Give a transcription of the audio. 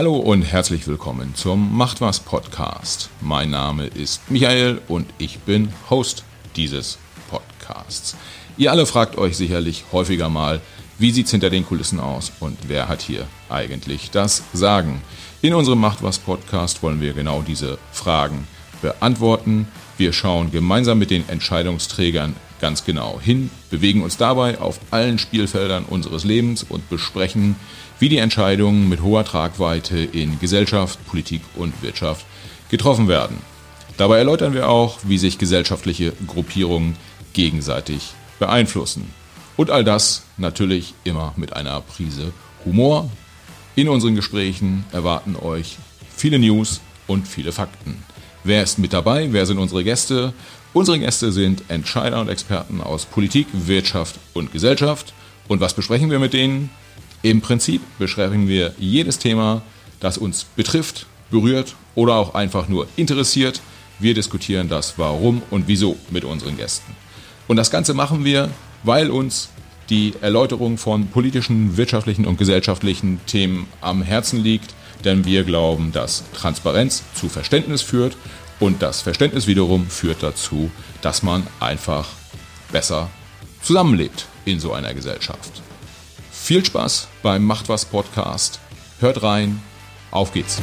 Hallo und herzlich willkommen zum Macht was Podcast. Mein Name ist Michael und ich bin Host dieses Podcasts. Ihr alle fragt euch sicherlich häufiger mal, wie sieht's hinter den Kulissen aus und wer hat hier eigentlich das Sagen? In unserem Macht was Podcast wollen wir genau diese Fragen beantworten. Wir schauen gemeinsam mit den Entscheidungsträgern ganz genau hin, bewegen uns dabei auf allen Spielfeldern unseres Lebens und besprechen, wie die Entscheidungen mit hoher Tragweite in Gesellschaft, Politik und Wirtschaft getroffen werden. Dabei erläutern wir auch, wie sich gesellschaftliche Gruppierungen gegenseitig beeinflussen. Und all das natürlich immer mit einer Prise Humor. In unseren Gesprächen erwarten euch viele News und viele Fakten. Wer ist mit dabei? Wer sind unsere Gäste? Unsere Gäste sind Entscheider und Experten aus Politik, Wirtschaft und Gesellschaft. Und was besprechen wir mit denen? Im Prinzip besprechen wir jedes Thema, das uns betrifft, berührt oder auch einfach nur interessiert. Wir diskutieren das Warum und Wieso mit unseren Gästen. Und das Ganze machen wir, weil uns die Erläuterung von politischen, wirtschaftlichen und gesellschaftlichen Themen am Herzen liegt, denn wir glauben, dass Transparenz zu Verständnis führt und das Verständnis wiederum führt dazu, dass man einfach besser zusammenlebt in so einer Gesellschaft. Viel Spaß beim Macht was Podcast. Hört rein. Auf geht's.